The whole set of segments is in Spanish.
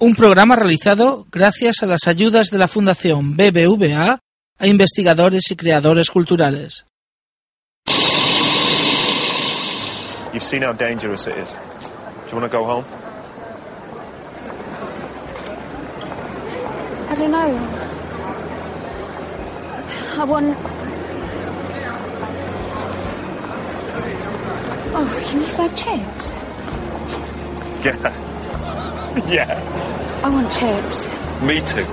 Un programa realizado gracias a las ayudas de la Fundación BBVA a investigadores y creadores culturales. You've seen how dangerous it is. Do you want to go home? I don't know. I want. Oh, can you smell chips? Yeah. yeah. I want chips. Me too.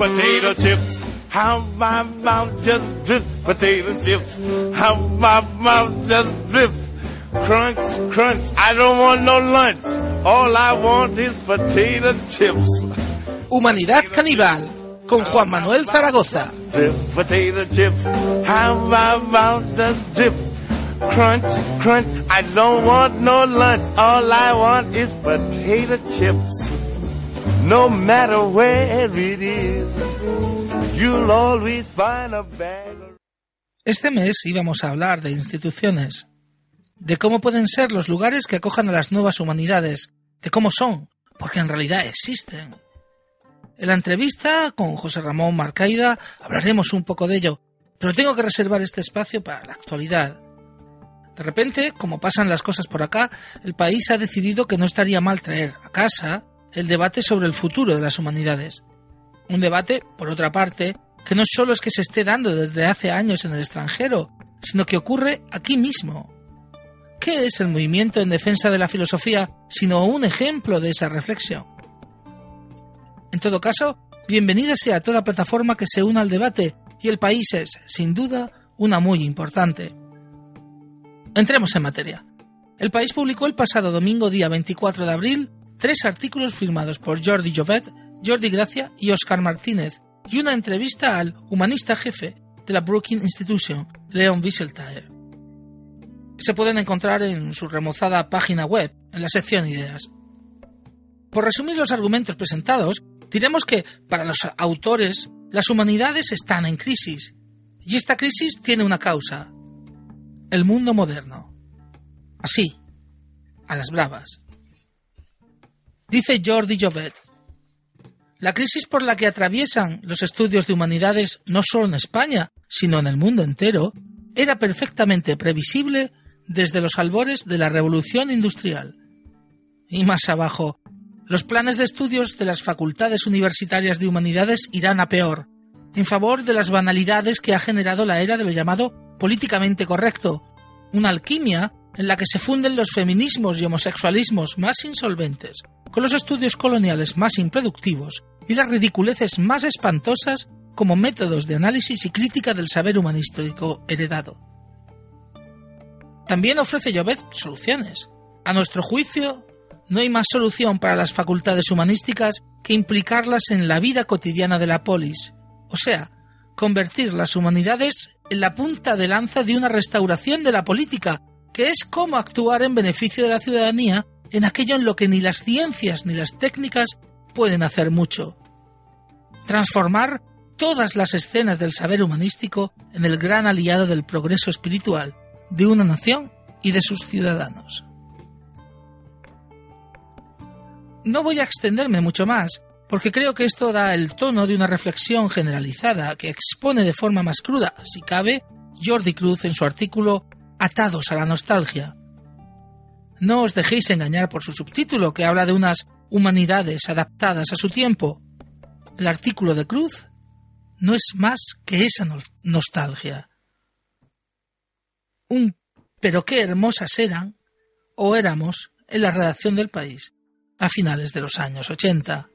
potato chips. How my mouth just drip potato chips. How my mouth just drip. Crunch, crunch. I don't want no lunch. All I want is potato chips. Humanidad Caníbal con Juan Manuel Zaragoza. Drip potato chips. How my mouth just drip. Crunch, crunch. I don't want no lunch. All I want is potato chips. No matter where it is, you'll always find a bag. Este mes íbamos a hablar de instituciones, de cómo pueden ser los lugares que acojan a las nuevas humanidades, de cómo son, porque en realidad existen. En la entrevista con José Ramón Marcaida hablaremos un poco de ello, pero tengo que reservar este espacio para la actualidad. De repente, como pasan las cosas por acá, el país ha decidido que no estaría mal traer a casa el debate sobre el futuro de las humanidades. Un debate, por otra parte, que no solo es que se esté dando desde hace años en el extranjero, sino que ocurre aquí mismo. ¿Qué es el movimiento en defensa de la filosofía sino un ejemplo de esa reflexión? En todo caso, bienvenida sea toda plataforma que se una al debate y el país es, sin duda, una muy importante. Entremos en materia. El país publicó el pasado domingo día 24 de abril tres artículos firmados por Jordi Jovet, Jordi Gracia y Oscar Martínez y una entrevista al humanista jefe de la Brookings Institution, Leon Wieseltier. Se pueden encontrar en su remozada página web, en la sección Ideas. Por resumir los argumentos presentados, diremos que, para los autores, las humanidades están en crisis, y esta crisis tiene una causa, el mundo moderno. Así, a las bravas. Dice Jordi Jovet, la crisis por la que atraviesan los estudios de humanidades no solo en España, sino en el mundo entero, era perfectamente previsible desde los albores de la revolución industrial. Y más abajo, los planes de estudios de las facultades universitarias de humanidades irán a peor, en favor de las banalidades que ha generado la era de lo llamado políticamente correcto, una alquimia en la que se funden los feminismos y homosexualismos más insolventes, con los estudios coloniales más improductivos y las ridiculeces más espantosas como métodos de análisis y crítica del saber humanístico heredado. También ofrece Llobet soluciones. A nuestro juicio, no hay más solución para las facultades humanísticas que implicarlas en la vida cotidiana de la polis, o sea, convertir las humanidades en la punta de lanza de una restauración de la política, que es cómo actuar en beneficio de la ciudadanía en aquello en lo que ni las ciencias ni las técnicas pueden hacer mucho. Transformar todas las escenas del saber humanístico en el gran aliado del progreso espiritual de una nación y de sus ciudadanos. No voy a extenderme mucho más, porque creo que esto da el tono de una reflexión generalizada que expone de forma más cruda, si cabe, Jordi Cruz en su artículo Atados a la nostalgia. No os dejéis engañar por su subtítulo, que habla de unas humanidades adaptadas a su tiempo. El artículo de Cruz no es más que esa no- nostalgia. Un pero qué hermosas eran o éramos en la redacción del país a finales de los años 80.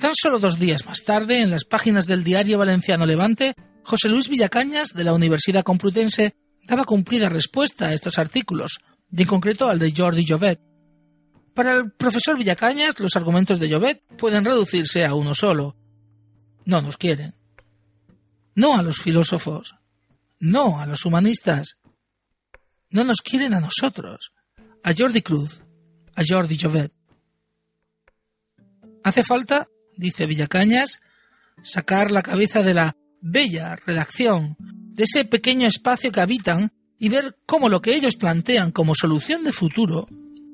Tan solo dos días más tarde, en las páginas del diario valenciano Levante, José Luis Villacañas, de la Universidad Complutense, daba cumplida respuesta a estos artículos, y en concreto al de Jordi Jovet. Para el profesor Villacañas, los argumentos de Jovet pueden reducirse a uno solo. No nos quieren. No a los filósofos. No a los humanistas. No nos quieren a nosotros. A Jordi Cruz. A Jordi Jovet. Hace falta, dice Villacañas, sacar la cabeza de la bella redacción, de ese pequeño espacio que habitan y ver cómo lo que ellos plantean como solución de futuro,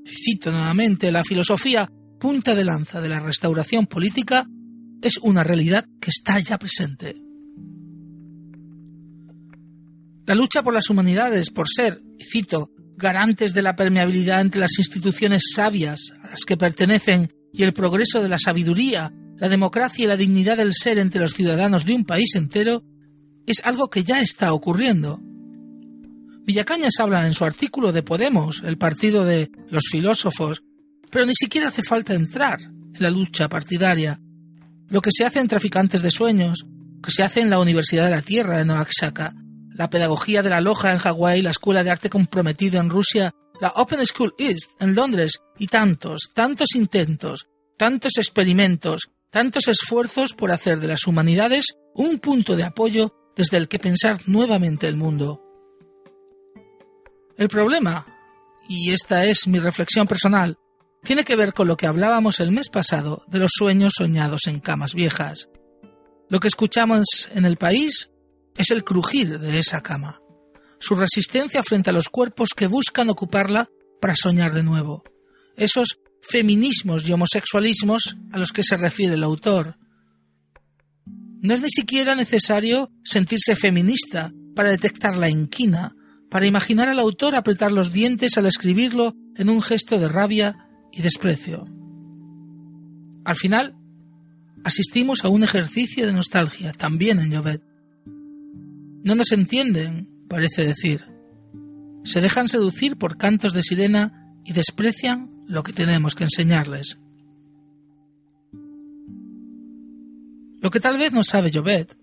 cito nuevamente la filosofía punta de lanza de la restauración política, es una realidad que está ya presente. La lucha por las humanidades, por ser, cito, garantes de la permeabilidad entre las instituciones sabias a las que pertenecen y el progreso de la sabiduría, la democracia y la dignidad del ser entre los ciudadanos de un país entero, es algo que ya está ocurriendo. Villacañas habla en su artículo de Podemos, el partido de los filósofos, pero ni siquiera hace falta entrar en la lucha partidaria. Lo que se hace en Traficantes de Sueños, que se hace en la Universidad de la Tierra de Noaxaca, la pedagogía de la Loja en Hawái, la Escuela de Arte Comprometido en Rusia, la Open School East en Londres y tantos, tantos intentos, tantos experimentos, tantos esfuerzos por hacer de las humanidades un punto de apoyo desde el que pensar nuevamente el mundo. El problema, y esta es mi reflexión personal, tiene que ver con lo que hablábamos el mes pasado de los sueños soñados en camas viejas. Lo que escuchamos en el país es el crujir de esa cama, su resistencia frente a los cuerpos que buscan ocuparla para soñar de nuevo, esos feminismos y homosexualismos a los que se refiere el autor. No es ni siquiera necesario sentirse feminista para detectar la inquina, para imaginar al autor apretar los dientes al escribirlo en un gesto de rabia y desprecio. Al final, asistimos a un ejercicio de nostalgia, también en Jovet. No nos entienden, parece decir. Se dejan seducir por cantos de sirena y desprecian lo que tenemos que enseñarles. Lo que tal vez no sabe Jovet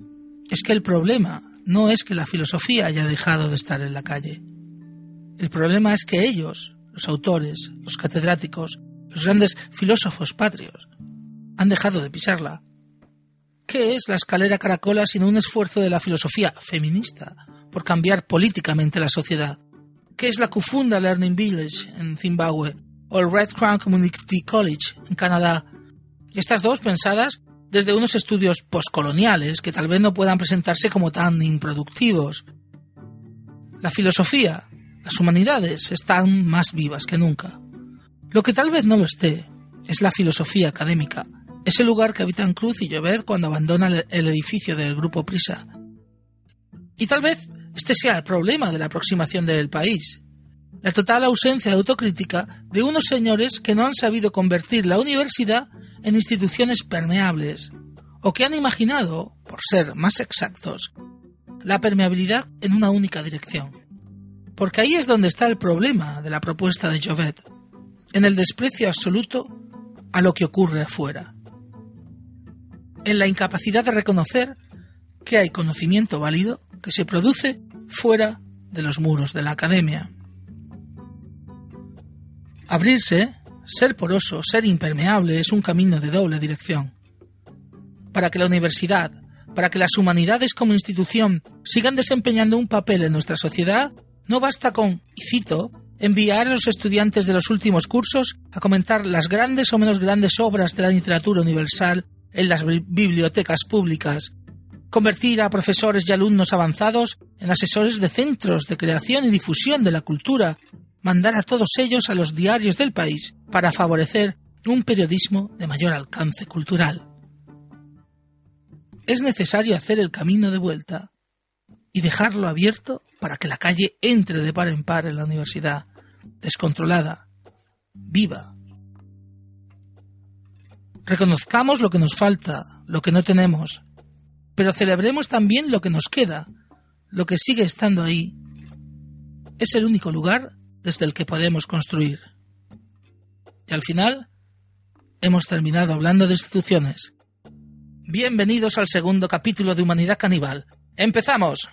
es que el problema no es que la filosofía haya dejado de estar en la calle. El problema es que ellos, los autores, los catedráticos, los grandes filósofos patrios, han dejado de pisarla ¿Qué es la escalera caracola sino un esfuerzo de la filosofía feminista por cambiar políticamente la sociedad? ¿Qué es la Kufunda Learning Village en Zimbabue o el Red Crown Community College en Canadá? Estas dos pensadas desde unos estudios postcoloniales que tal vez no puedan presentarse como tan improductivos. La filosofía, las humanidades están más vivas que nunca. Lo que tal vez no lo esté es la filosofía académica, ese lugar que habitan Cruz y Llobet cuando abandona el edificio del Grupo Prisa. Y tal vez este sea el problema de la aproximación del país. La total ausencia de autocrítica de unos señores que no han sabido convertir la universidad en instituciones permeables, o que han imaginado, por ser más exactos, la permeabilidad en una única dirección. Porque ahí es donde está el problema de la propuesta de Jovet, en el desprecio absoluto a lo que ocurre afuera en la incapacidad de reconocer que hay conocimiento válido que se produce fuera de los muros de la academia. Abrirse, ser poroso, ser impermeable es un camino de doble dirección. Para que la universidad, para que las humanidades como institución sigan desempeñando un papel en nuestra sociedad, no basta con, y cito, enviar a los estudiantes de los últimos cursos a comentar las grandes o menos grandes obras de la literatura universal en las bibliotecas públicas, convertir a profesores y alumnos avanzados en asesores de centros de creación y difusión de la cultura, mandar a todos ellos a los diarios del país para favorecer un periodismo de mayor alcance cultural. Es necesario hacer el camino de vuelta y dejarlo abierto para que la calle entre de par en par en la universidad, descontrolada, viva, Reconozcamos lo que nos falta, lo que no tenemos, pero celebremos también lo que nos queda, lo que sigue estando ahí. Es el único lugar desde el que podemos construir. Y al final, hemos terminado hablando de instituciones. Bienvenidos al segundo capítulo de Humanidad Caníbal. ¡Empezamos!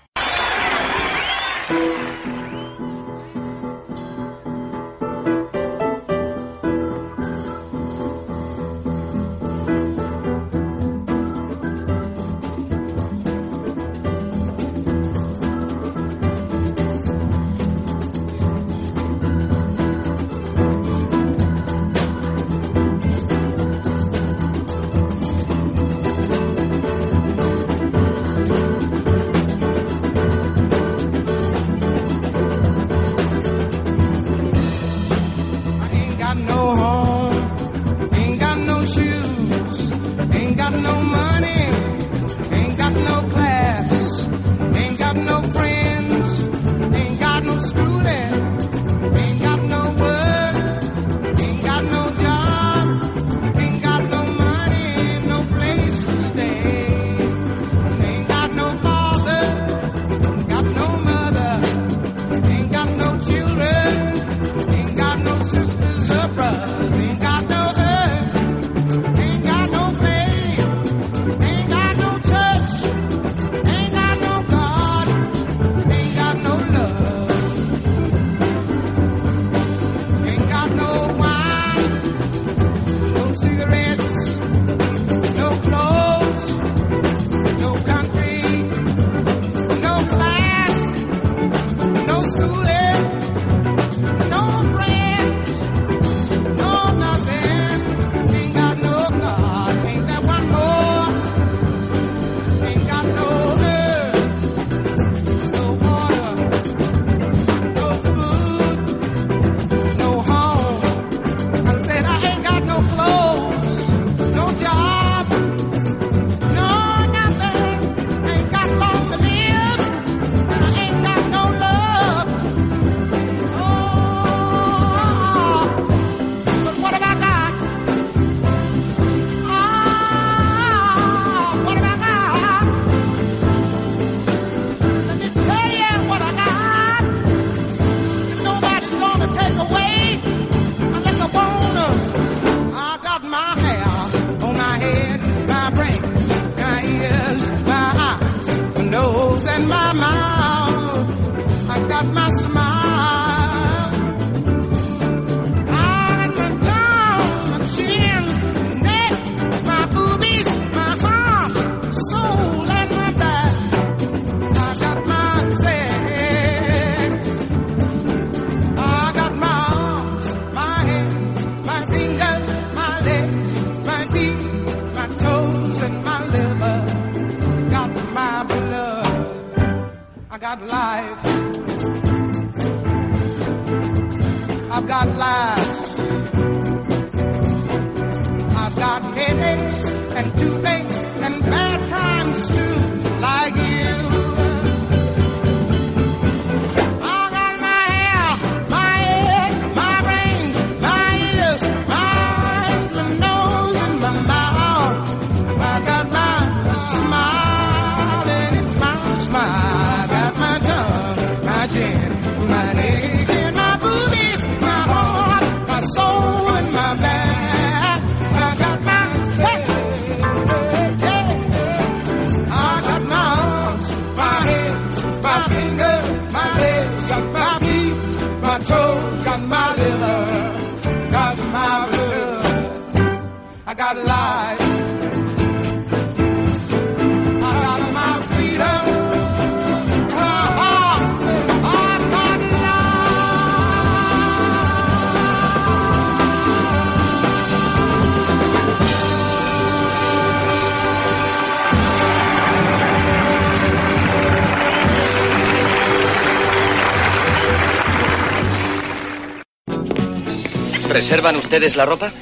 ¿Reservan ustedes la ropa?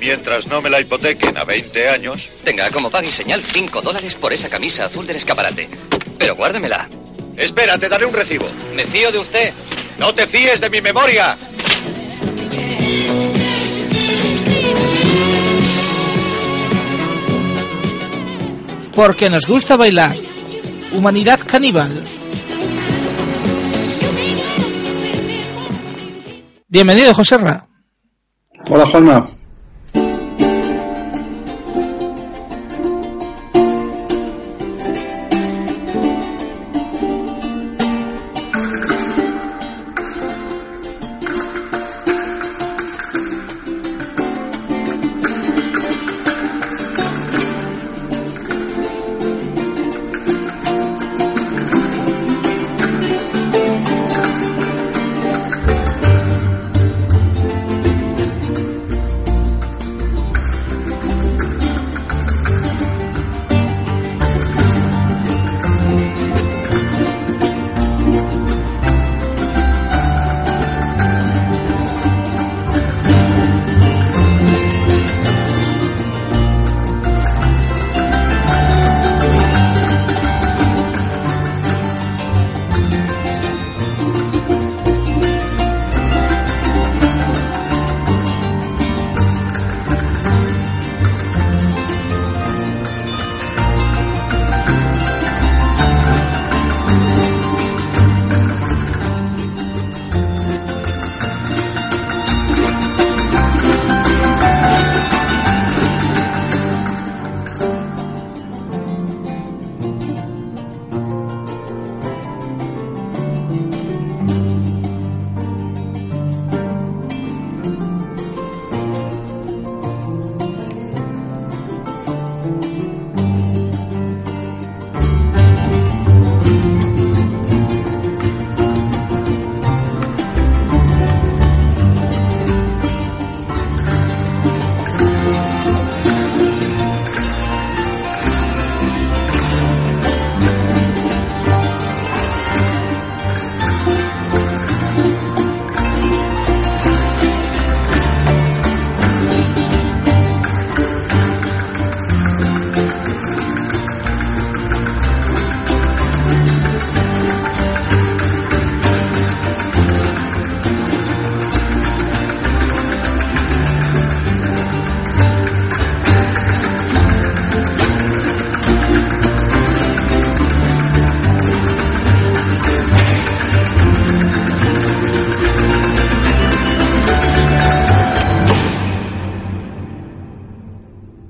Mientras no me la hipotequen a 20 años. Tenga como pago y señal 5 dólares por esa camisa azul del escaparate. Pero guárdemela. Espera, te daré un recibo. Me fío de usted. No te fíes de mi memoria. Porque nos gusta bailar. Humanidad caníbal. Bienvenido, José Ra. Hola, Juanma.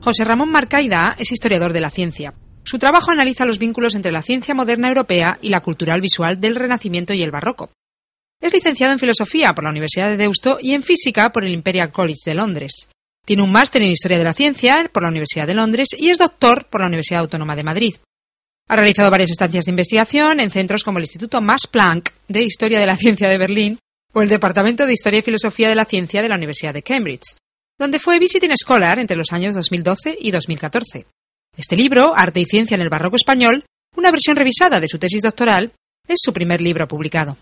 José Ramón Marcaida es historiador de la ciencia. Su trabajo analiza los vínculos entre la ciencia moderna europea y la cultural visual del Renacimiento y el Barroco. Es licenciado en Filosofía por la Universidad de Deusto y en Física por el Imperial College de Londres. Tiene un máster en Historia de la Ciencia por la Universidad de Londres y es doctor por la Universidad Autónoma de Madrid. Ha realizado varias estancias de investigación en centros como el Instituto Max Planck de Historia de la Ciencia de Berlín o el Departamento de Historia y Filosofía de la Ciencia de la Universidad de Cambridge, donde fue visiting scholar entre los años 2012 y 2014. Este libro, Arte y Ciencia en el Barroco Español, una versión revisada de su tesis doctoral, es su primer libro publicado.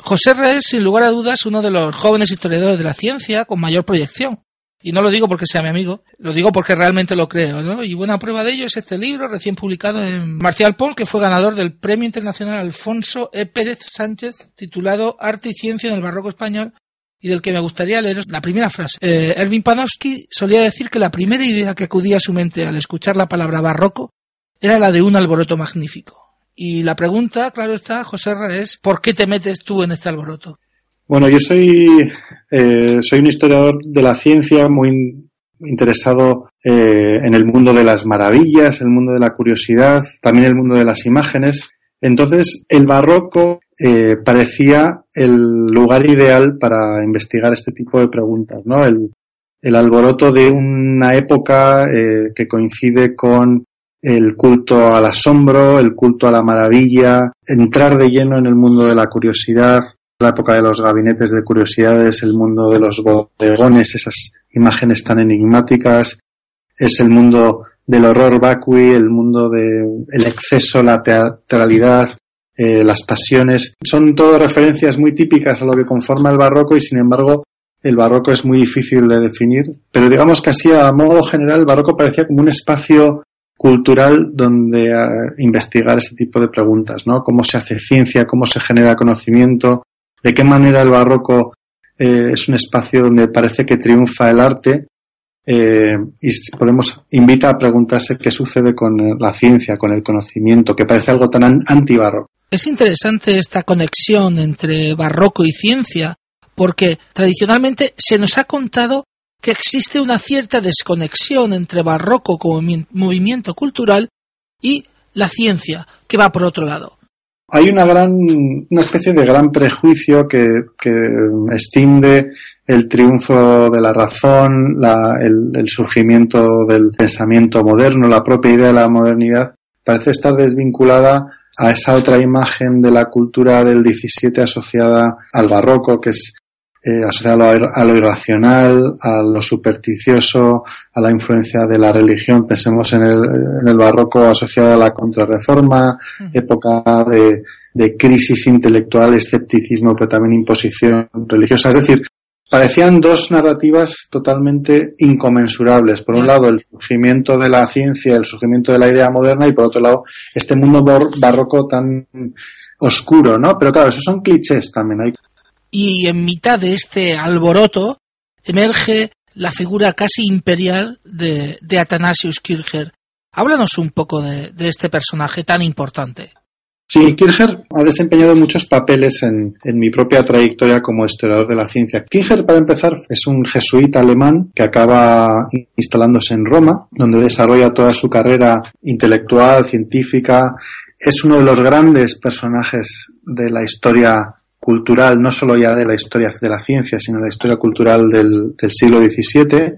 José Re es, sin lugar a dudas, uno de los jóvenes historiadores de la ciencia con mayor proyección. Y no lo digo porque sea mi amigo, lo digo porque realmente lo creo, ¿no? Y buena prueba de ello es este libro recién publicado en Marcial Pons, que fue ganador del Premio Internacional Alfonso E. Pérez Sánchez, titulado Arte y Ciencia en el Barroco Español, y del que me gustaría leeros la primera frase. Eh, Erwin Panofsky solía decir que la primera idea que acudía a su mente al escuchar la palabra barroco era la de un alboroto magnífico. Y la pregunta, claro está, José es ¿por qué te metes tú en este alboroto? Bueno, yo soy, eh, soy un historiador de la ciencia muy interesado eh, en el mundo de las maravillas, el mundo de la curiosidad, también el mundo de las imágenes. Entonces, el barroco eh, parecía el lugar ideal para investigar este tipo de preguntas, ¿no? El, alboroto de una época eh, que coincide con el culto al asombro, el culto a la maravilla, entrar de lleno en el mundo de la curiosidad, la época de los gabinetes de curiosidades, el mundo de los bodegones, esas imágenes tan enigmáticas, es el mundo del horror vacui, el mundo del el exceso, la teatralidad, eh, las pasiones. Son todas referencias muy típicas a lo que conforma el barroco y sin embargo el barroco es muy difícil de definir. Pero digamos que así a modo general el barroco parecía como un espacio cultural donde eh, investigar ese tipo de preguntas, ¿no? Cómo se hace ciencia, cómo se genera conocimiento, de qué manera el barroco eh, es un espacio donde parece que triunfa el arte eh, y podemos invita a preguntarse qué sucede con la ciencia, con el conocimiento, que parece algo tan antibarroco. Es interesante esta conexión entre barroco y ciencia, porque tradicionalmente se nos ha contado que existe una cierta desconexión entre barroco como movimiento cultural y la ciencia, que va por otro lado hay una gran, una especie de gran prejuicio que, que extiende el triunfo de la razón, la, el, el, surgimiento del pensamiento moderno, la propia idea de la modernidad, parece estar desvinculada a esa otra imagen de la cultura del 17 asociada al barroco, que es eh, asociado a lo, irracional, a lo supersticioso, a la influencia de la religión. Pensemos en el, en el barroco asociado a la contrarreforma, época de, de crisis intelectual, escepticismo, pero también imposición religiosa. Es decir, parecían dos narrativas totalmente inconmensurables. Por un lado, el surgimiento de la ciencia, el surgimiento de la idea moderna, y por otro lado, este mundo barroco tan oscuro, ¿no? Pero claro, esos son clichés también. Hay y en mitad de este alboroto emerge la figura casi imperial de, de Athanasius Kircher. Háblanos un poco de, de, este personaje tan importante. Sí, Kircher ha desempeñado muchos papeles en, mi propia trayectoria como historiador de la ciencia. Kircher, para empezar, es un jesuita alemán que acaba instalándose en Roma, donde desarrolla toda su carrera intelectual, científica. Es uno de los grandes personajes de la historia cultural, no solo ya de la historia de la ciencia, sino de la historia cultural del, del siglo XVII.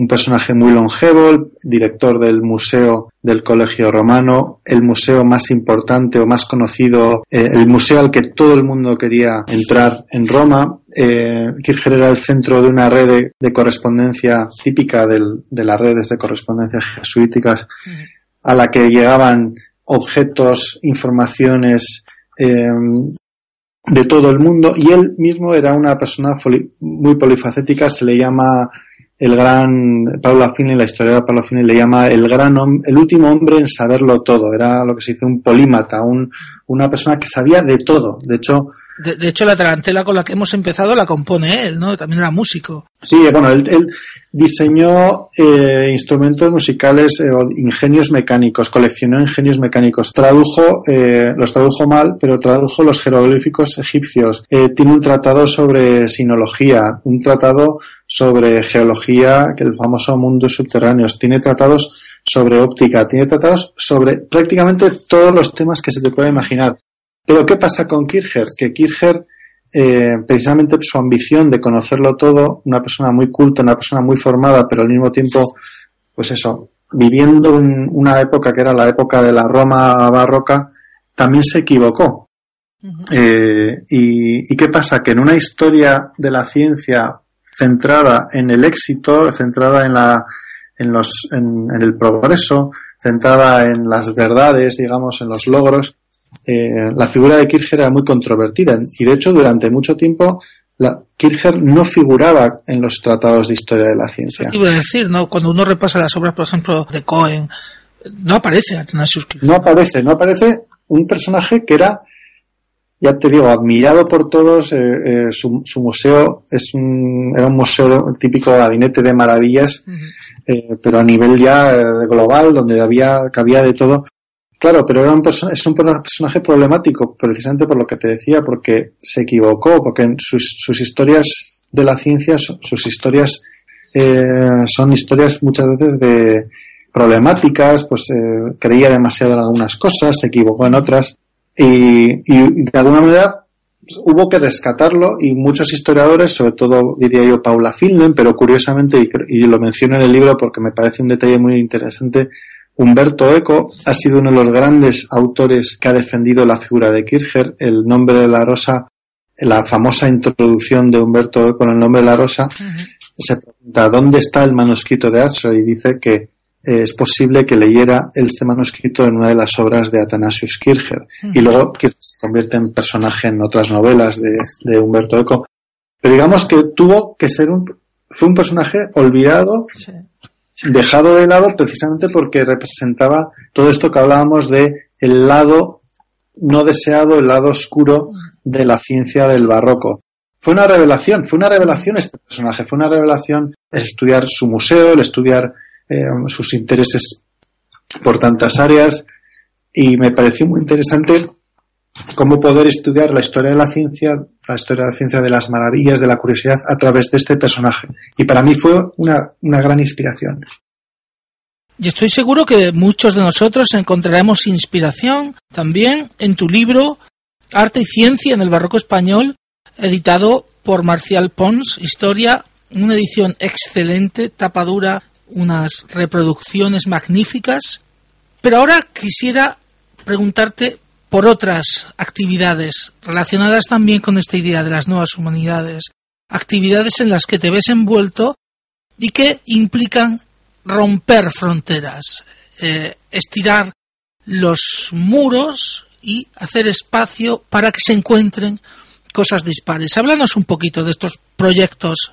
Un personaje muy longevo, director del Museo del Colegio Romano, el museo más importante o más conocido, eh, el museo al que todo el mundo quería entrar en Roma. Eh, Kircher era el centro de una red de, de correspondencia típica del, de las redes de correspondencia jesuíticas a la que llegaban objetos, informaciones, eh, de todo el mundo y él mismo era una persona muy polifacética, se le llama el gran Paulo Fini, la historia de Paulo Fini le llama el gran el último hombre en saberlo todo, era lo que se dice un polímata, un, una persona que sabía de todo, de hecho de, de, hecho, la tarantela con la que hemos empezado la compone él, ¿no? También era músico. Sí, bueno, él, él diseñó eh, instrumentos musicales, eh, ingenios mecánicos, coleccionó ingenios mecánicos, tradujo, eh, los tradujo mal, pero tradujo los jeroglíficos egipcios. Eh, tiene un tratado sobre sinología, un tratado sobre geología, que el famoso mundo subterráneos, tiene tratados sobre óptica, tiene tratados sobre prácticamente todos los temas que se te puede imaginar. Pero ¿qué pasa con Kircher? Que Kircher, eh, precisamente su ambición de conocerlo todo, una persona muy culta, una persona muy formada, pero al mismo tiempo, pues eso, viviendo en una época que era la época de la Roma barroca, también se equivocó. Eh, y, ¿Y qué pasa? Que en una historia de la ciencia centrada en el éxito, centrada en la, en los, en, el progreso, centrada en las verdades, digamos, en los logros, eh, la figura de Kircher era muy controvertida y de hecho durante mucho tiempo la, Kircher no figuraba en los tratados de historia de la ciencia. Eso iba a decir, ¿no? Cuando uno repasa las obras, por ejemplo, de Cohen, no aparece Athanasius Kircher. No aparece, no aparece un personaje que era ya te digo, admirado por todos, eh, eh, su, su, museo es un, era un museo el típico gabinete de maravillas, eh, pero a nivel ya global, donde había, cabía de todo. Claro, pero era un es un personaje problemático, precisamente por lo que te decía, porque se equivocó, porque sus, sus historias de la ciencia, sus historias son historias muchas veces de problemáticas, pues creía demasiado en algunas cosas, se equivocó en otras y, de alguna manera hubo que rescatarlo y muchos historiadores, sobre todo diría yo Paula Finlen, pero curiosamente, y, lo menciono en el libro porque me parece un detalle muy interesante, Humberto Eco ha sido uno de los grandes autores que ha defendido la figura de Kircher, el nombre de la rosa, la famosa introducción de Humberto Eco en el nombre de la rosa, se pregunta ¿dónde está el manuscrito de Atzo? y dice que es posible que leyera este manuscrito en una de las obras de Athanasius Kircher y luego que se convierte en personaje en otras novelas de, Humberto Eco. Pero digamos que tuvo que ser un, fue un personaje olvidado, dejado de lado precisamente porque representaba todo esto que hablábamos de el lado no deseado, el lado oscuro de la ciencia del barroco. Fue una revelación, fue una revelación este personaje, fue una revelación el estudiar su museo, el estudiar eh, sus intereses por tantas áreas y me pareció muy interesante cómo poder estudiar la historia de la ciencia, la historia de la ciencia de las maravillas, de la curiosidad a través de este personaje. Y para mí fue una, una gran inspiración. Y estoy seguro que muchos de nosotros encontraremos inspiración también en tu libro Arte y Ciencia en el Barroco Español, editado por Marcial Pons, Historia, una edición excelente, tapadura unas reproducciones magníficas, pero ahora quisiera preguntarte por otras actividades relacionadas también con esta idea de las nuevas humanidades, actividades en las que te ves envuelto y que implican romper fronteras, eh, estirar los muros y hacer espacio para que se encuentren cosas dispares. Háblanos un poquito de estos proyectos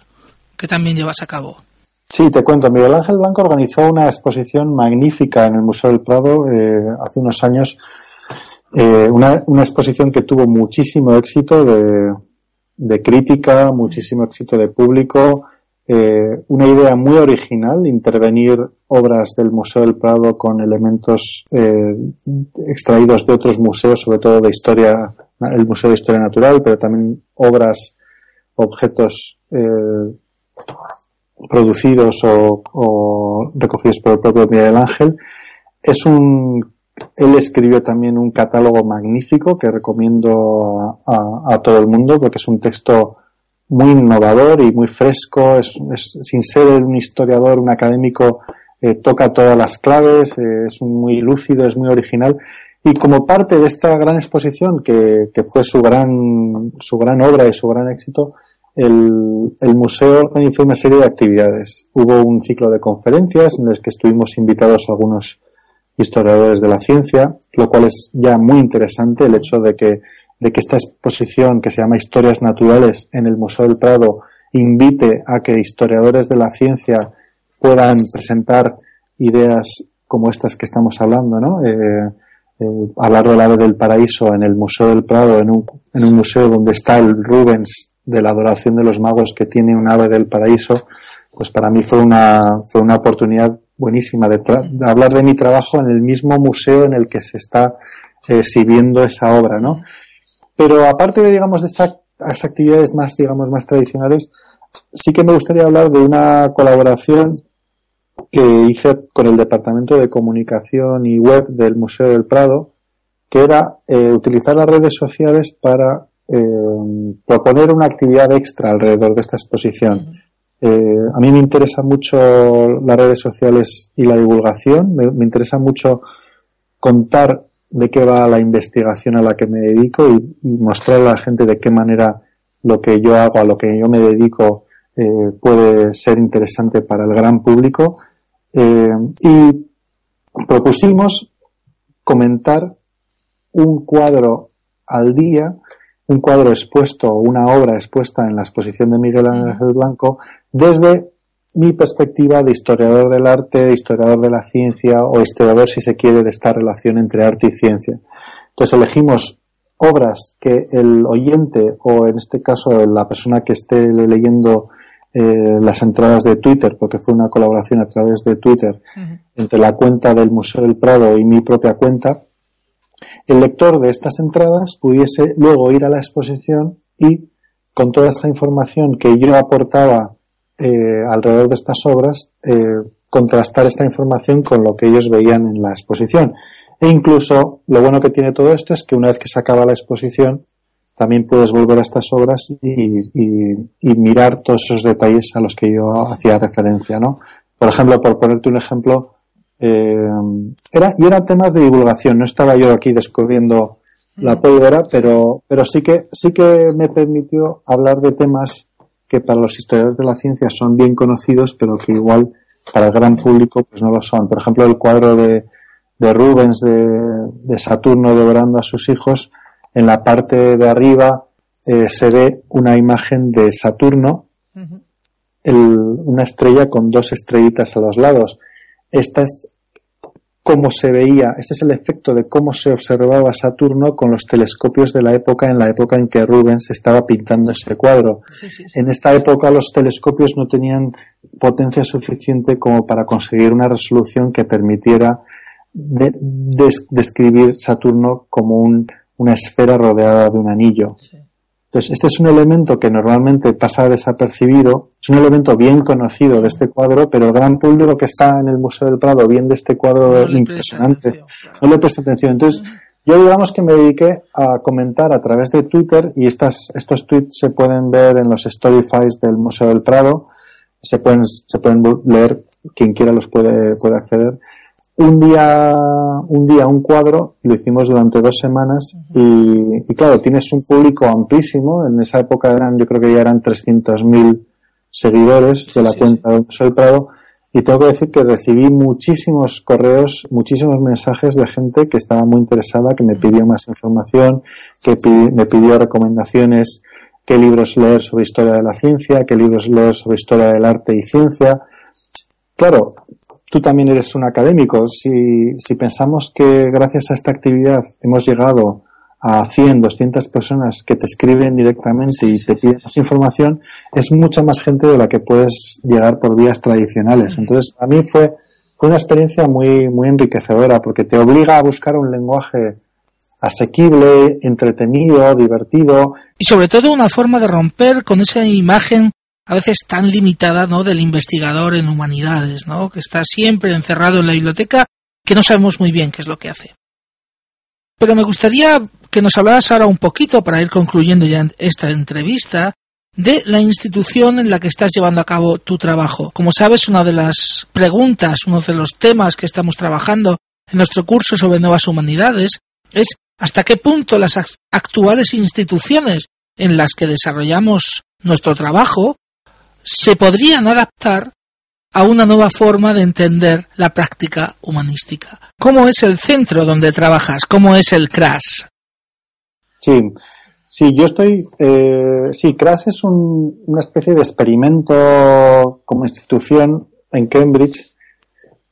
que también llevas a cabo. Sí, te cuento. Miguel Ángel Blanco organizó una exposición magnífica en el Museo del Prado eh, hace unos años. Eh, una, una, exposición que tuvo muchísimo éxito de, crítica, muchísimo éxito de público. Eh, una idea muy original, intervenir obras del Museo del Prado con elementos eh, extraídos de otros museos, sobre todo de historia, el Museo de Historia Natural, pero también obras, objetos producidos o, recogidos por el propio Miguel Ángel. Es un, él escribió también un catálogo magnífico que recomiendo a, todo el mundo porque es un texto muy innovador y muy fresco. Es, sin ser un historiador, un académico, eh, toca todas las claves, eh, es muy lúcido, es muy original. Y como parte de esta gran exposición, que, que fue su gran, su gran obra y su gran éxito, el, museo organizó una serie de actividades. Hubo un ciclo de conferencias en el que estuvimos invitados algunos historiadores de la ciencia, lo cual es ya muy interesante el hecho de que, de que esta exposición que se llama Historias Naturales en el Museo del Prado invite a que historiadores de la ciencia puedan presentar ideas como estas que estamos hablando, ¿no? Eh, eh, hablar del ave del paraíso en el Museo del Prado, en un, en un museo donde está el Rubens de la adoración de los magos que tiene un ave del paraíso, pues para mí fue una, fue una oportunidad buenísima de, hablar de mi trabajo en el mismo museo en el que se está exhibiendo esa obra, ¿no? Pero aparte de, digamos, de estas actividades más, digamos, más tradicionales, sí que me gustaría hablar de una colaboración que hice con el Departamento de Comunicación y Web del Museo del Prado, que era eh, utilizar las redes sociales para eh, proponer una actividad extra alrededor de esta exposición. Eh, a mí me interesa mucho las redes sociales y la divulgación, me, me, interesa mucho contar de qué va la investigación a la que me dedico y, y, mostrar a la gente de qué manera lo que yo hago, a lo que yo me dedico, eh, puede ser interesante para el gran público. Eh, y propusimos comentar un cuadro al día, un cuadro expuesto, una obra expuesta en la exposición de Miguel Ángel Blanco, desde mi perspectiva de historiador del arte, de historiador de la ciencia o historiador, si se quiere, de esta relación entre arte y ciencia. Entonces elegimos obras que el oyente o en este caso la persona que esté leyendo eh, las entradas de Twitter, porque fue una colaboración a través de Twitter uh -huh. entre la cuenta del Museo del Prado y mi propia cuenta, el lector de estas entradas pudiese luego ir a la exposición y con toda esta información que yo aportaba eh, alrededor de estas obras, eh, contrastar esta información con lo que ellos veían en la exposición. E incluso lo bueno que tiene todo esto es que una vez que se acaba la exposición, también puedes volver a estas obras y, y, y, mirar todos esos detalles a los que yo hacía referencia, ¿no? Por ejemplo, por ponerte un ejemplo, eh, era, y eran temas de divulgación, no estaba yo aquí descubriendo la pólvora, pero, pero sí que, sí que me permitió hablar de temas que para los historiadores de la ciencia son bien conocidos, pero que igual para el gran público pues no lo son. Por ejemplo, el cuadro de, de Rubens de, de Saturno devorando a sus hijos, en la parte de arriba eh, se ve una imagen de Saturno, uh -huh. el, una estrella con dos estrellitas a los lados. Esta es cómo se veía, este es el efecto de cómo se observaba Saturno con los telescopios de la época, en la época en que Rubens estaba pintando ese cuadro. Sí, sí, sí. En esta época los telescopios no tenían potencia suficiente como para conseguir una resolución que permitiera de, de, describir Saturno como un, una esfera rodeada de un anillo. Entonces, este es un elemento que normalmente pasa desapercibido, es un elemento bien conocido de este cuadro, pero el gran público que está en el Museo del Prado viendo este cuadro no impresionante. atención, no le presta atención. Entonces, yo digamos que me dediqué a comentar a través de Twitter y estas, estos tweets se pueden ver en los Storyfies del Museo del Prado, se pueden, se pueden leer, quien quiera los puede, puede acceder un día, un día un cuadro, lo hicimos durante dos semanas y, y, claro, tienes un público amplísimo, en esa época eran, yo creo que ya eran 300.000 seguidores de la sí, cuenta sí. del Prado y tengo que decir que recibí muchísimos correos, muchísimos mensajes de gente que estaba muy interesada, que me pidió más información, que me pidió recomendaciones, qué libros leer sobre historia de la ciencia, qué libros leer sobre historia del arte y ciencia. Claro, tú también eres un académico. Si, si pensamos que gracias a esta actividad hemos llegado a 100, 200 personas que te escriben directamente sí, y te piden más información, es mucha más gente de la que puedes llegar por vías tradicionales. Entonces, a mí fue, fue una experiencia muy, muy enriquecedora porque te obliga a buscar un lenguaje asequible, entretenido, divertido. Y sobre todo una forma de romper con esa imagen a veces tan limitada, ¿no? Del investigador en humanidades, ¿no? Que está siempre encerrado en la biblioteca, que no sabemos muy bien qué es lo que hace. Pero me gustaría que nos hablaras ahora un poquito, para ir concluyendo ya esta entrevista, de la institución en la que estás llevando a cabo tu trabajo. Como sabes, una de las preguntas, uno de los temas que estamos trabajando en nuestro curso sobre nuevas humanidades es hasta qué punto las actuales instituciones en las que desarrollamos nuestro trabajo se podrían adaptar a una nueva forma de entender la práctica humanística. ¿Cómo es el centro donde trabajas? ¿Cómo es el CRAS? Sí, sí, yo estoy. Eh, sí, CRAS es un, una especie de experimento como institución en Cambridge.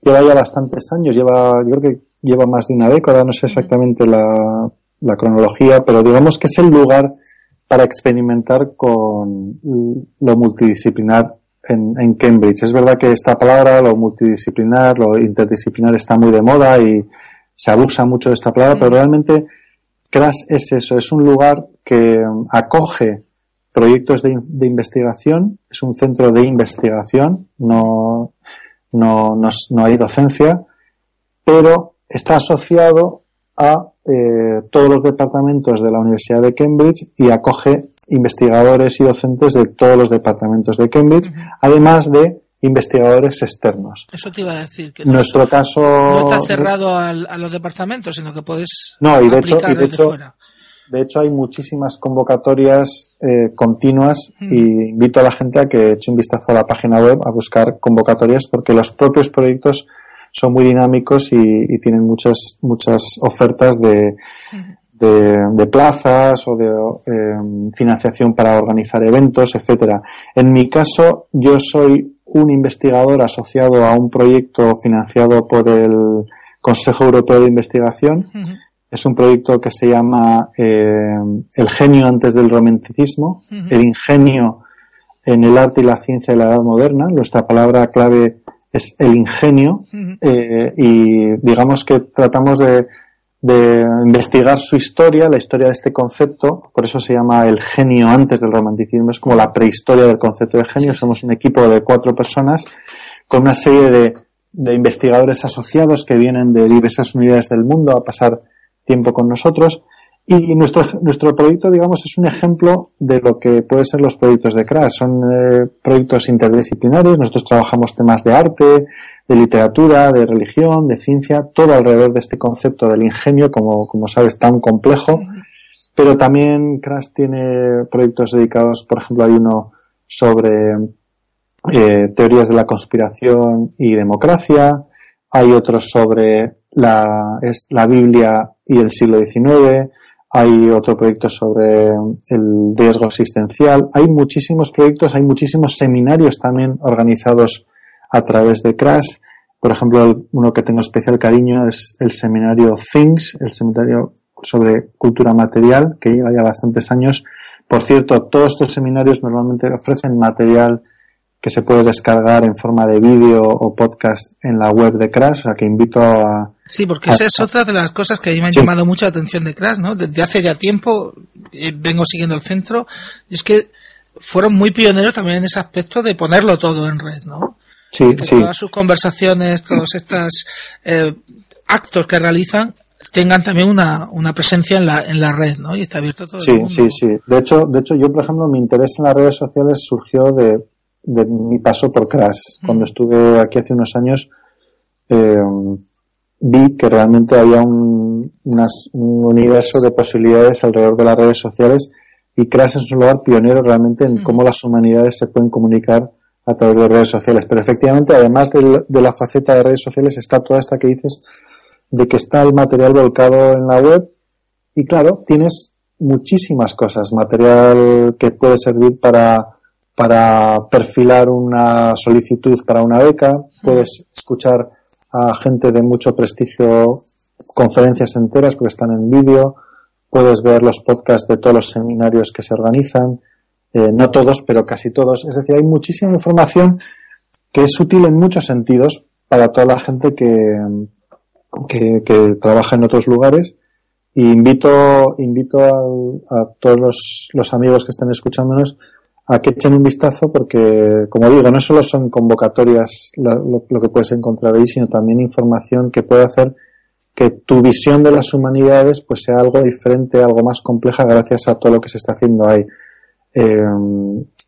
Lleva ya bastantes años, lleva, yo creo que lleva más de una década, no sé exactamente la, la cronología, pero digamos que es el lugar para experimentar con lo multidisciplinar en, en, Cambridge. Es verdad que esta palabra, lo multidisciplinar, lo interdisciplinar está muy de moda y se abusa mucho de esta palabra, pero realmente CRAS es eso, es un lugar que acoge proyectos de, de investigación, es un centro de investigación, no, no, no, no hay docencia, pero está asociado a eh, todos los departamentos de la Universidad de Cambridge y acoge investigadores y docentes de todos los departamentos de Cambridge, además de investigadores externos. Eso te iba a decir. Que Nuestro no, caso. No está cerrado al, a los departamentos, sino que puedes. No, y de hecho, y de, hecho fuera. de hecho hay muchísimas convocatorias eh, continuas Mm. y invito a la gente a que eche un vistazo a la página web a buscar convocatorias porque los propios proyectos son muy dinámicos y, y tienen muchas muchas ofertas de, de, de plazas o de eh, financiación para organizar eventos, etcétera. En mi caso, yo soy un investigador asociado a un proyecto financiado por el Consejo Europeo de Investigación. Es un proyecto que se llama eh, El genio antes del romanticismo, el ingenio en el arte y la ciencia de la edad moderna. Nuestra palabra clave es el ingenio eh, y digamos que tratamos de, de investigar su historia, la historia de este concepto, por eso se llama el genio antes del romanticismo, es como la prehistoria del concepto de genio, somos un equipo de cuatro personas con una serie de, de investigadores asociados que vienen de diversas unidades del mundo a pasar tiempo con nosotros y nuestro, nuestro proyecto, digamos, es un ejemplo de lo que pueden ser los proyectos de CRAS. Son eh, proyectos interdisciplinarios. Nosotros trabajamos temas de arte, de literatura, de religión, de ciencia, todo alrededor de este concepto del ingenio, como, como sabes, tan complejo. Pero también CRAS tiene proyectos dedicados, por ejemplo, hay uno sobre eh, teorías de la conspiración y democracia. Hay otros sobre la, es, la Biblia y el siglo XIX. Hay otro proyecto sobre el riesgo existencial. Hay muchísimos proyectos, hay muchísimos seminarios también organizados a través de Crash. Por ejemplo, uno que tengo especial cariño es el seminario Things, el seminario sobre cultura material, que lleva ya bastantes años. Por cierto, todos estos seminarios normalmente ofrecen material que se puede descargar en forma de vídeo o podcast en la web de Crash, o sea que invito a... Sí, porque esa es otra de las cosas que a mí me han Sí. llamado mucho la atención de Crash, ¿no? Desde hace ya tiempo eh, vengo siguiendo el centro y es que fueron muy pioneros también en ese aspecto de ponerlo todo en red, ¿no? Sí, Que sí, todas sus conversaciones, todos estos eh, actos que realizan tengan también una, una presencia en la, en la red, ¿no? Y está abierto todo el sí, mundo. sí, sí. De hecho, de hecho, yo, por ejemplo, mi interés en las redes sociales surgió de, de mi paso por Crash. Cuando estuve aquí hace unos años, eh, vi que realmente había un, unas- un universo de posibilidades alrededor de las redes sociales y Crash es un lugar pionero realmente en cómo las humanidades se pueden comunicar a través de redes sociales. Pero efectivamente, además del- de la faceta de redes sociales, está toda esta que dices de que está el material volcado en la web y claro, tienes muchísimas cosas, material que puede servir para, para perfilar una solicitud para una beca, puedes escuchar a gente de mucho prestigio conferencias enteras porque están en vídeo, puedes ver los podcasts de todos los seminarios que se organizan, eh, no todos, pero casi todos. Es decir, hay muchísima información que es útil en muchos sentidos para toda la gente que, que, que trabaja en otros lugares. Y invito, invito al- a, todos los, los amigos que estén escuchándonos a que echen un vistazo porque, como digo, no solo son convocatorias lo, lo que puedes encontrar ahí, sino también información que puede hacer que tu visión de las humanidades pues sea algo diferente, algo más compleja gracias a todo lo que se está haciendo ahí. Eh,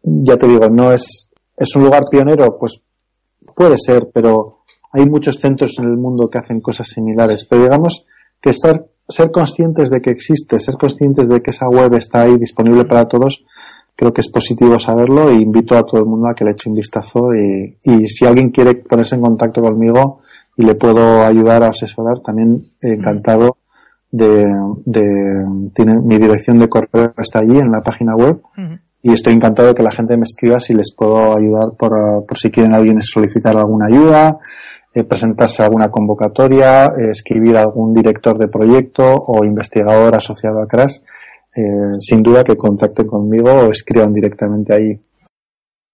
ya te digo, no es, es un lugar pionero, pues puede ser, pero hay muchos centros en el mundo que hacen cosas similares. Pero digamos que estar, ser conscientes de que existe, ser conscientes de que esa web está ahí disponible para todos, creo que es positivo saberlo e invito a todo el mundo a que le eche un vistazo y, y si alguien quiere ponerse en contacto conmigo y le puedo ayudar a asesorar, también encantado de, de tiene, mi dirección de correo está allí en la página web y estoy encantado de que la gente me escriba si les puedo ayudar por, por si quieren alguien solicitar alguna ayuda, eh, presentarse a alguna convocatoria, eh, escribir a algún director de proyecto o investigador asociado a CRAS. Eh, sin duda que contacten conmigo o escriban directamente ahí.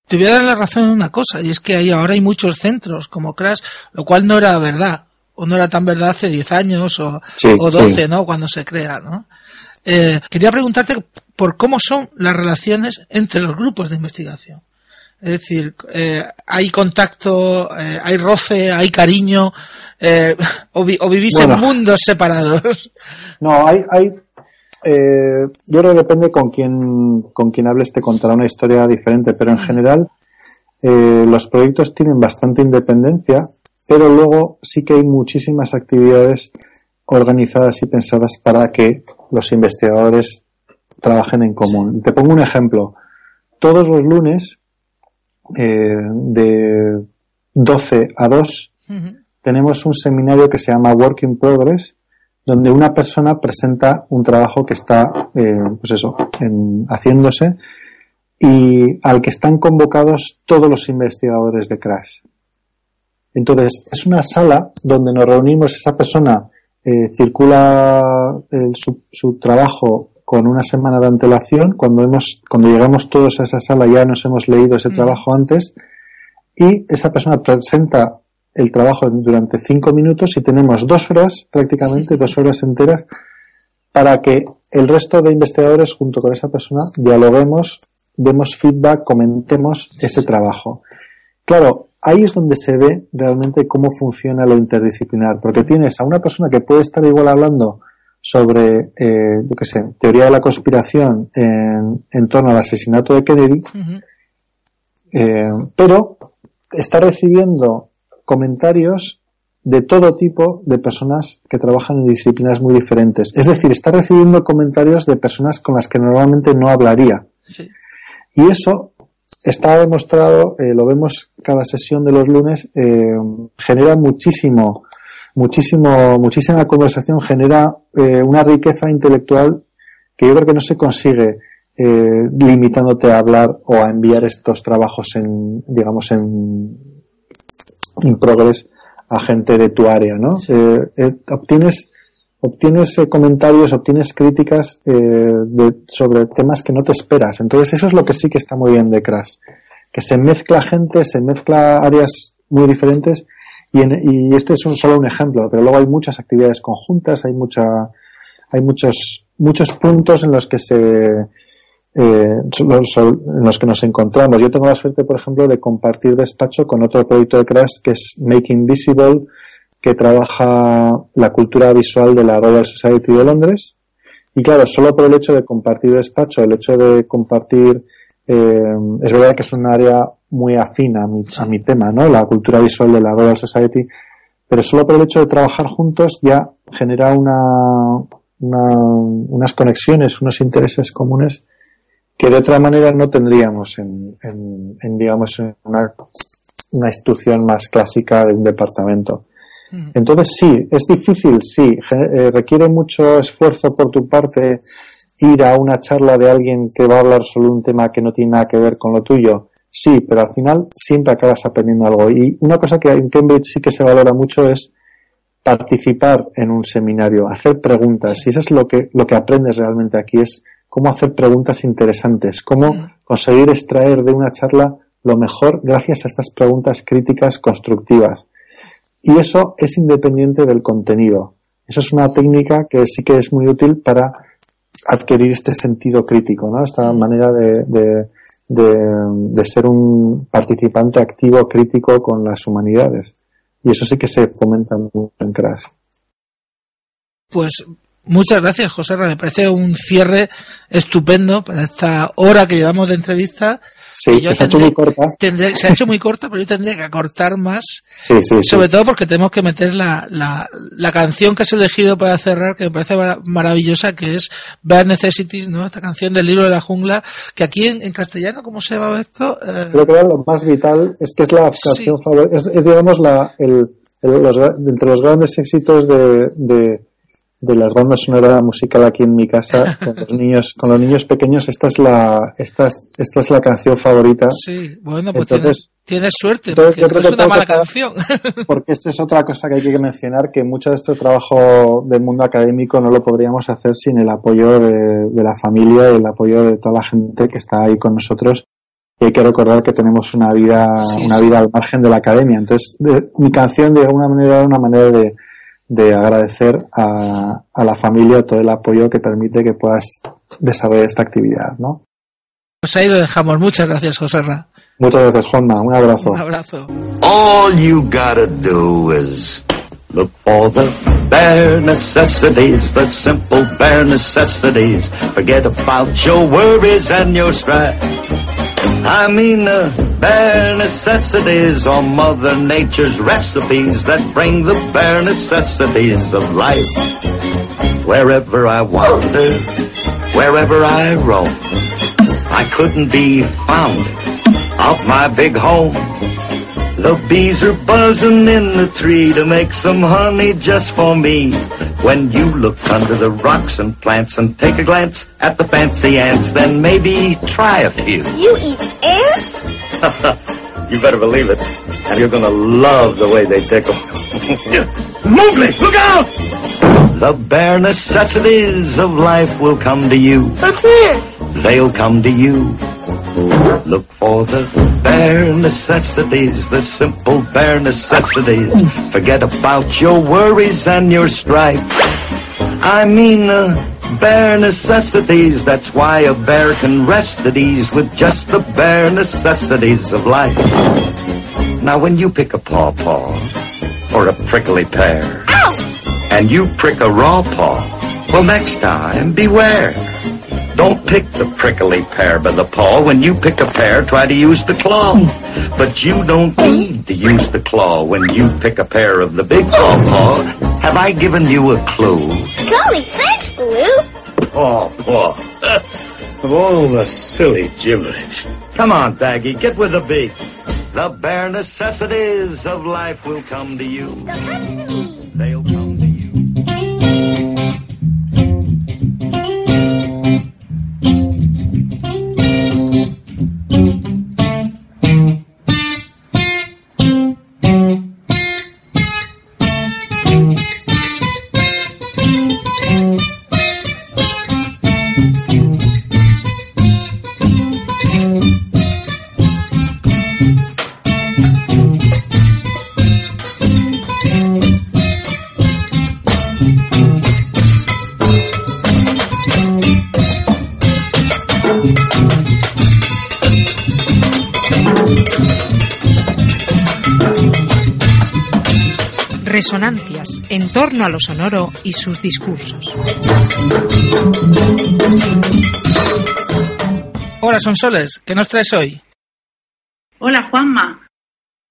Te voy a dar la razón en una cosa, y es que hay, ahora hay muchos centros como Crash, lo cual no era verdad, o no era tan verdad hace 10 años o, Sí, o 12, sí. ¿no? Cuando se crea, ¿no? eh, quería preguntarte por cómo son las relaciones entre los grupos de investigación. Es decir, eh, hay contacto, eh, hay roce, hay cariño, eh, o, vi- o vivís en mundos separados. No, hay, hay eh, yo creo que depende con quién, con quién hables te contará una historia diferente, pero en general eh, los proyectos tienen bastante independencia, pero luego sí que hay muchísimas actividades organizadas y pensadas para que los investigadores trabajen en común. Te pongo un ejemplo. Todos los lunes, eh, de 12 a 2, tenemos un seminario que se llama Work in Progress, donde una persona presenta un trabajo que está, eh, pues eso, en- haciéndose y al que están convocados todos los investigadores de Crash. Entonces, es una sala donde nos reunimos, esa persona eh, circula el- su, su trabajo con una semana de antelación, cuando hemos, cuando llegamos todos a esa sala ya nos hemos leído ese trabajo antes, y esa persona presenta el trabajo durante cinco minutos y tenemos dos horas, prácticamente dos horas enteras, para que el resto de investigadores junto con esa persona dialoguemos, demos feedback, comentemos ese trabajo. Claro, ahí es donde se ve realmente cómo funciona lo interdisciplinar, porque tienes a una persona que puede estar igual hablando sobre, eh, yo qué sé, teoría de la conspiración en, en torno al asesinato de Kennedy, eh, pero está recibiendo comentarios de todo tipo de personas que trabajan en disciplinas muy diferentes. Es decir, está recibiendo comentarios de personas con las que normalmente no hablaría. Sí. Y eso está demostrado, eh, lo vemos cada sesión de los lunes, eh, genera muchísimo, muchísimo, muchísima conversación, genera eh, una riqueza intelectual que yo creo que no se consigue eh, limitándote a hablar o a enviar estos trabajos en, digamos, en, in progress a gente de tu área, ¿no? Eh, eh, obtienes obtienes eh, comentarios, obtienes críticas eh, de- sobre temas que no te esperas. Entonces eso es lo que sí que está muy bien de Crash, que se mezcla gente, se mezcla áreas muy diferentes y, en- y este es solo un ejemplo, pero luego hay muchas actividades conjuntas, hay mucha, hay muchos muchos puntos en los que se eh, en los que nos encontramos. Yo tengo la suerte, por ejemplo, de compartir despacho con otro proyecto de Crash que es Making Visible, que trabaja la cultura visual de la Royal Society de Londres. Y claro, solo por el hecho de compartir despacho, el hecho de compartir, eh, es verdad que es un área muy afín a mi, a mi tema, ¿no? La cultura visual de la Royal Society, pero solo por el hecho de trabajar juntos ya genera una, una- unas conexiones, unos intereses comunes que de otra manera no tendríamos en, en- en, digamos, en una, una institución más clásica de un departamento. Entonces sí, es difícil, sí, eh, requiere mucho esfuerzo por tu parte ir a una charla de alguien que va a hablar sobre un tema que no tiene nada que ver con lo tuyo. Sí, pero al final siempre acabas aprendiendo algo. Y una cosa que en Cambridge sí que se valora mucho es participar en un seminario, hacer preguntas. Y eso es lo que, lo que aprendes realmente aquí, es cómo hacer preguntas interesantes, cómo conseguir extraer de una charla lo mejor gracias a estas preguntas críticas constructivas. Y eso es independiente del contenido. Eso es una técnica que sí que es muy útil para adquirir este sentido crítico, ¿no? Esta manera de, de, de, de ser un participante activo crítico con las humanidades. Y eso sí que se fomenta mucho en Crash. Pues muchas gracias, José. Me parece un cierre estupendo para esta hora que llevamos de entrevista. Sí, Y yo que se ha hecho muy corta. tendré- se ha hecho muy corta, pero yo tendré que acortar más. Sí, sí, sí. Sobre todo porque tenemos que meter la, la, la canción que has elegido para cerrar, que me parece mara- maravillosa, que es Bare Necessities, ¿no? Esta canción del libro de la jungla, que aquí en, en castellano, ¿cómo se llama esto? Eh, Creo que lo más vital es que es la canción favorita, es, es, digamos la, el, el- los, entre los grandes éxitos de, de, de las bandas sonoras musical aquí en mi casa con los niños, con los niños pequeños, esta es la, esta es, esta es la canción favorita. sí, bueno, pues Entonces, tienes, tienes suerte, entonces yo creo es que una mala canción. porque esto es otra cosa que hay que mencionar, que mucho de este trabajo del mundo académico no lo podríamos hacer sin el apoyo de, de la familia y el apoyo de toda la gente que está ahí con nosotros. Y hay que recordar que tenemos una vida, Sí, una sí. vida al margen de la academia. Entonces, de- mi canción de alguna manera era una manera de, de agradecer a, a la familia todo el apoyo que permite que puedas desarrollar esta actividad, ¿no? Pues ahí lo dejamos. Muchas gracias, José Ra. Muchas gracias, Juanma. Un abrazo. Un abrazo. All you gotta do is look for the bare necessities, the simple bare necessities. Forget about your worries and your strife. I mean the bare necessities are Mother Nature's recipes that bring the bare necessities of life. Wherever I wander, wherever I roam, I couldn't be found out my big home. The bees are buzzing in the tree to make some honey just for me. When you look under the rocks and plants and take a glance at the fancy ants, then maybe try a few. You eat ants? you better believe it. And you're gonna love the way they tickle. Mowgli, look out! The bare necessities of life will come to you. But where? They'll come to you. Look for the bare necessities, the simple bare necessities. Forget about your worries and your strife. I mean the bare necessities. That's why a bear can rest at ease with just the bare necessities of life. Now when you pick a paw paw or a prickly pear and you prick a raw paw, well next time beware. Don't pick the prickly pear by the paw. When you pick a pear, try to use the claw. But you don't need to use the claw when you pick a pear of the big paw paw. Have I given you a clue? Golly, thanks, Baloo. Paw paw. of all the silly gibberish. Come on, Baggy, get with the beat. The bare necessities of life will come to you. They'll come torno a lo sonoro y sus discursos. Hola, Sonsoles. ¿Qué nos traes hoy? Hola Juanma.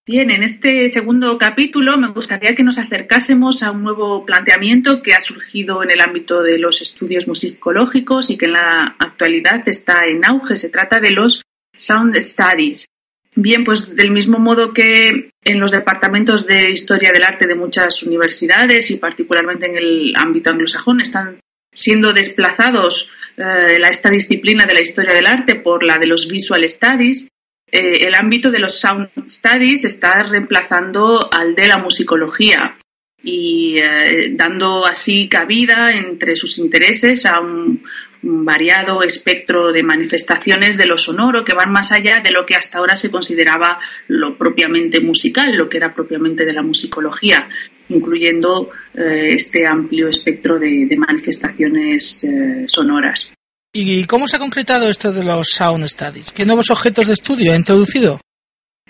Bien, en este segundo capítulo me gustaría que nos acercásemos a un nuevo planteamiento que ha surgido en el ámbito de los estudios musicológicos y que en la actualidad está en auge. Se trata de los Sound Studies. Bien, pues del mismo modo que en los departamentos de historia del arte de muchas universidades y particularmente en el ámbito anglosajón están siendo desplazados eh, la, esta disciplina de la historia del arte por la de los visual studies, eh, el ámbito de los sound studies está reemplazando al de la musicología y eh, dando así cabida entre sus intereses a un, un variado espectro de manifestaciones de lo sonoro que van más allá de lo que hasta ahora se consideraba lo propiamente musical, lo que era propiamente de la musicología, incluyendo eh, este amplio espectro de, de manifestaciones eh, sonoras. ¿Y cómo se ha concretado esto de los Sound Studies? ¿Qué nuevos objetos de estudio ha introducido?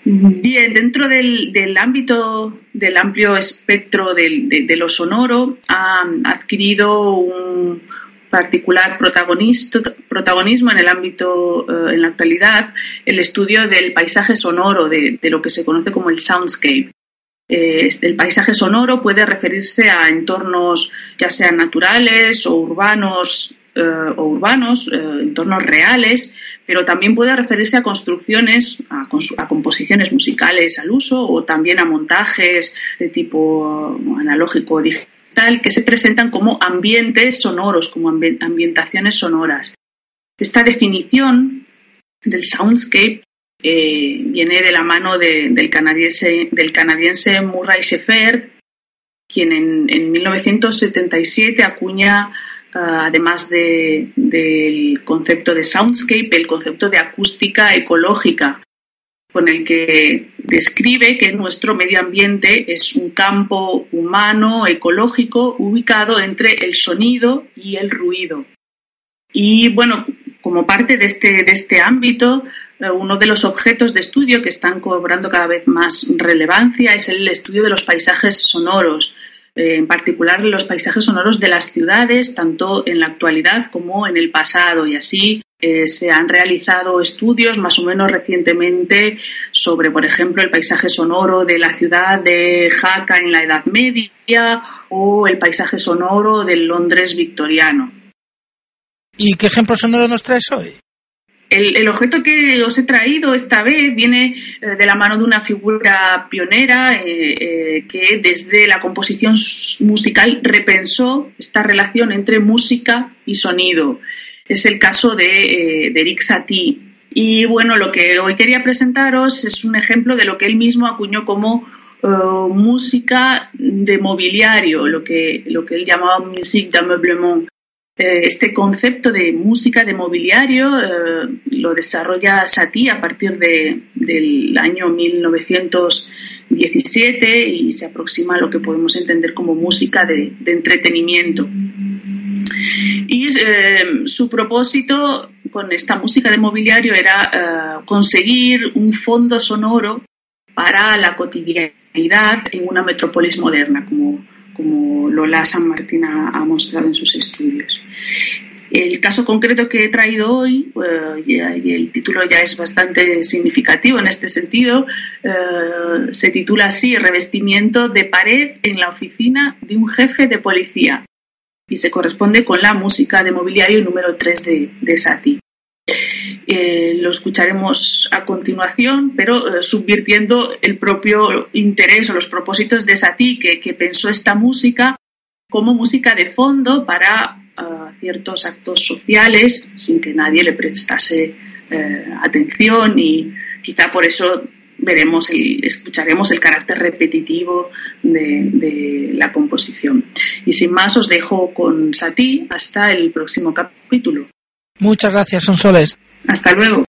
Bien, dentro del, del ámbito del amplio espectro de, de lo sonoro ha adquirido un particular protagonismo en el ámbito, eh, en la actualidad, el estudio del paisaje sonoro, de, lo que se conoce como el soundscape. Eh, el paisaje sonoro puede referirse a entornos ya sean naturales o urbanos eh, o urbanos, entornos reales, pero también puede referirse a construcciones, a, a composiciones musicales al uso o también a montajes de tipo analógico o que se presentan como ambientes sonoros, como ambi- ambientaciones sonoras. Esta definición del soundscape eh, viene de la mano de- del, canadiense, Murray Schafer, quien en, en 1977 acuña, ah, además de- del concepto de soundscape, el concepto de acústica ecológica. Con el que describe que nuestro medio ambiente es un campo humano, ecológico, ubicado entre el sonido y el ruido. Y bueno, como parte de este, de este ámbito, eh, uno de los objetos de estudio que están cobrando cada vez más relevancia es el estudio de los paisajes sonoros, eh, en particular los paisajes sonoros de las ciudades, tanto en la actualidad como en el pasado. Y así eh, se han realizado estudios más o menos recientemente sobre, por ejemplo, el paisaje sonoro de la ciudad de Jaca en la Edad Media o el paisaje sonoro del Londres victoriano. ¿Y qué ejemplo sonoro nos traes hoy? El, objeto que os he traído esta vez viene eh, de la mano de una figura pionera eh, eh, que desde la composición musical repensó esta relación entre música y sonido. Es el caso de, de Eric Satie. Y bueno, lo que hoy quería presentaros es un ejemplo de lo que él mismo acuñó como música de mobiliario, lo que, lo que él llamaba musique d'ameublement. Eh, este concepto de música de mobiliario eh, lo desarrolla Satie a partir de, del año 1917 y se aproxima a lo que podemos entender como música de, entretenimiento. Y eh, su propósito con esta música de mobiliario era conseguir un fondo sonoro para la cotidianidad en una metrópolis moderna, como como Lola San Martín ha, mostrado en sus estudios. El caso concreto que he traído hoy, eh, y el título ya es bastante significativo en este sentido, eh, se titula así Revestimiento de pared en la oficina de un jefe de policía y se corresponde con la música de mobiliario número 3 de, de Satie. Eh, lo escucharemos a continuación, pero eh, subvirtiendo el propio interés o los propósitos de Satie, que, pensó esta música como música de fondo para eh, ciertos actos sociales sin que nadie le prestase atención y quizá por eso veremos escucharemos el carácter repetitivo de, de, la composición. Y sin más os dejo con Satie hasta el próximo capítulo. Muchas gracias, Sonsoles. Hasta luego.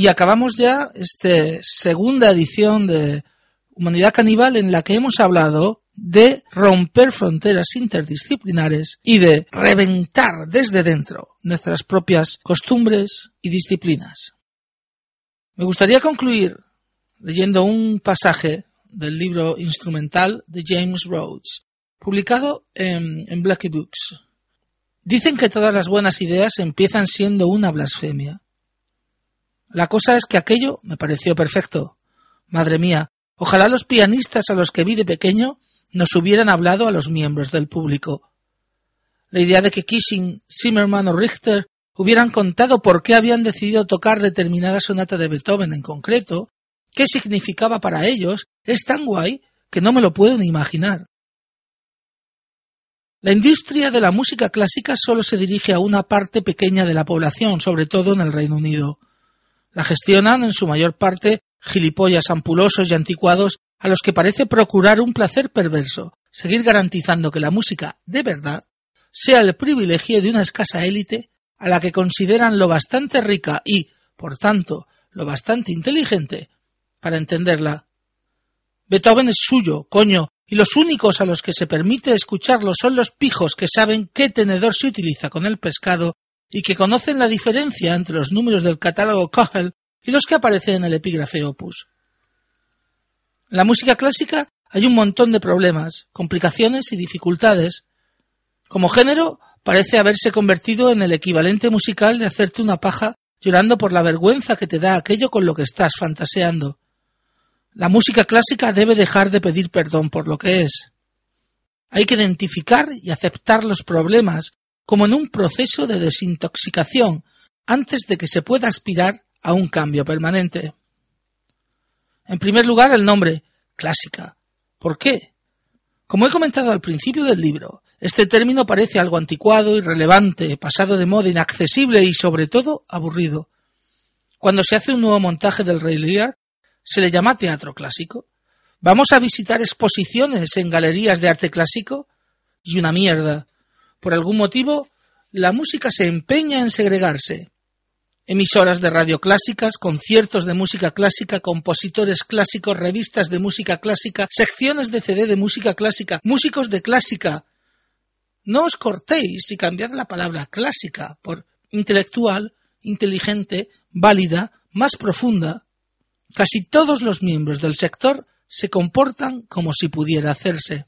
Y acabamos ya esta segunda edición de Humanidad Caníbal en la que hemos hablado de romper fronteras interdisciplinares y de reventar desde dentro nuestras propias costumbres y disciplinas. Me gustaría concluir leyendo un pasaje del libro instrumental de James Rhodes, publicado en, en Blackie Books. Dicen que todas las buenas ideas empiezan siendo una blasfemia. La cosa es que aquello me pareció perfecto. Madre mía, ojalá los pianistas a los que vi de pequeño nos hubieran hablado a los miembros del público. La idea de que Kissing, Zimmerman o Richter hubieran contado por qué habían decidido tocar determinada sonata de Beethoven en concreto, qué significaba para ellos, es tan guay que no me lo puedo ni imaginar. La industria de la música clásica solo se dirige a una parte pequeña de la población, sobre todo en el Reino Unido. La gestionan en su mayor parte gilipollas ampulosos y anticuados a los que parece procurar un placer perverso, seguir garantizando que la música, de verdad, sea el privilegio de una escasa élite a la que consideran lo bastante rica y, por tanto, lo bastante inteligente para entenderla. Beethoven es suyo, coño, y los únicos a los que se permite escucharlo son los pijos que saben qué tenedor se utiliza con el pescado y que conocen la diferencia entre los números del catálogo Köchel y los que aparecen en el epígrafe Opus. En la música clásica hay un montón de problemas, complicaciones y dificultades. Como género, parece haberse convertido en el equivalente musical de hacerte una paja llorando por la vergüenza que te da aquello con lo que estás fantaseando. La música clásica debe dejar de pedir perdón por lo que es. Hay que identificar y aceptar los problemas como en un proceso de desintoxicación antes de que se pueda aspirar a un cambio permanente. En primer lugar, el nombre, clásica. ¿Por qué? Como he comentado al principio del libro, este término parece algo anticuado, irrelevante, pasado de moda, inaccesible y, sobre todo, aburrido. Cuando se hace un nuevo montaje del Rey Lear, se le llama teatro clásico. Vamos a visitar exposiciones en galerías de arte clásico y una mierda. Por algún motivo, la música se empeña en segregarse emisoras de radio clásicas, conciertos de música clásica, compositores clásicos, revistas de música clásica, secciones de CD de música clásica, músicos de clásica. No os cortéis y cambiad la palabra clásica por intelectual, inteligente, válida, más profunda. Casi todos los miembros del sector se comportan como si pudiera hacerse.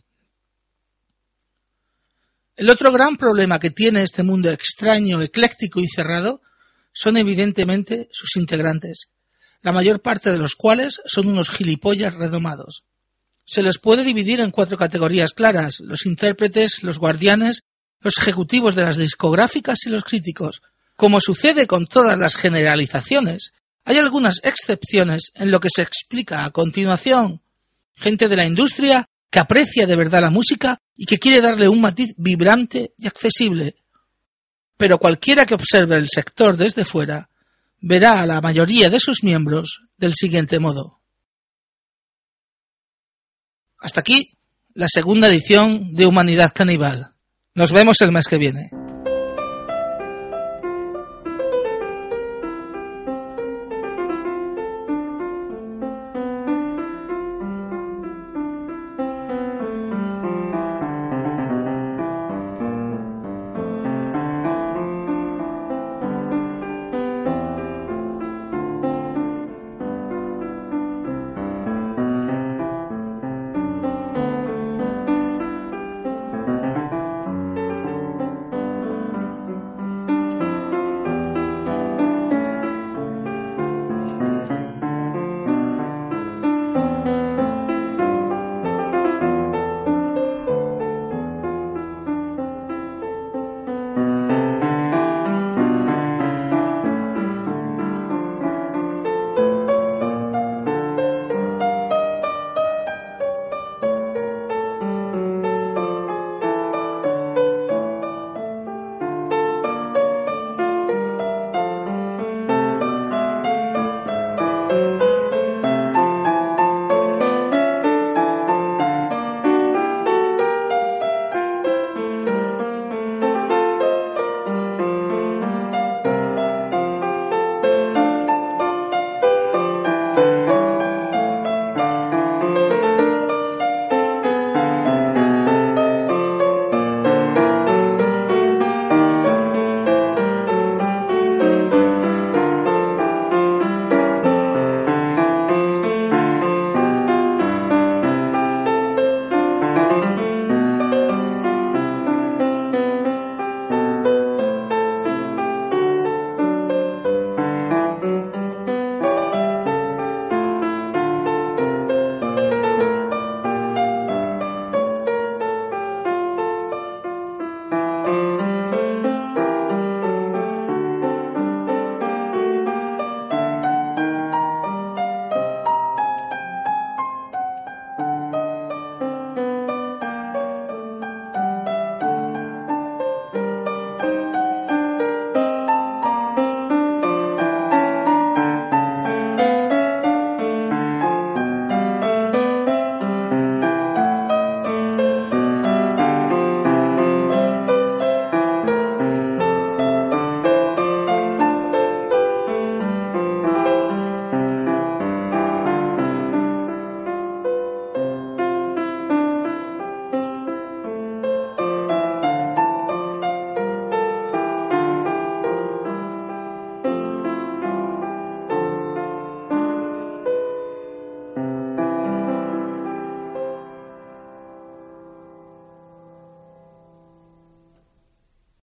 El otro gran problema que tiene este mundo extraño, ecléctico y cerrado son evidentemente sus integrantes, la mayor parte de los cuales son unos gilipollas redomados. Se les puede dividir en cuatro categorías claras los intérpretes, los guardianes, los ejecutivos de las discográficas y los críticos. Como sucede con todas las generalizaciones, hay algunas excepciones en lo que se explica a continuación. Gente de la industria que aprecia de verdad la música y que quiere darle un matiz vibrante y accesible, pero cualquiera que observe el sector desde fuera verá a la mayoría de sus miembros del siguiente modo. Hasta aquí la segunda edición de Humanidad Caníbal. Nos vemos el mes que viene.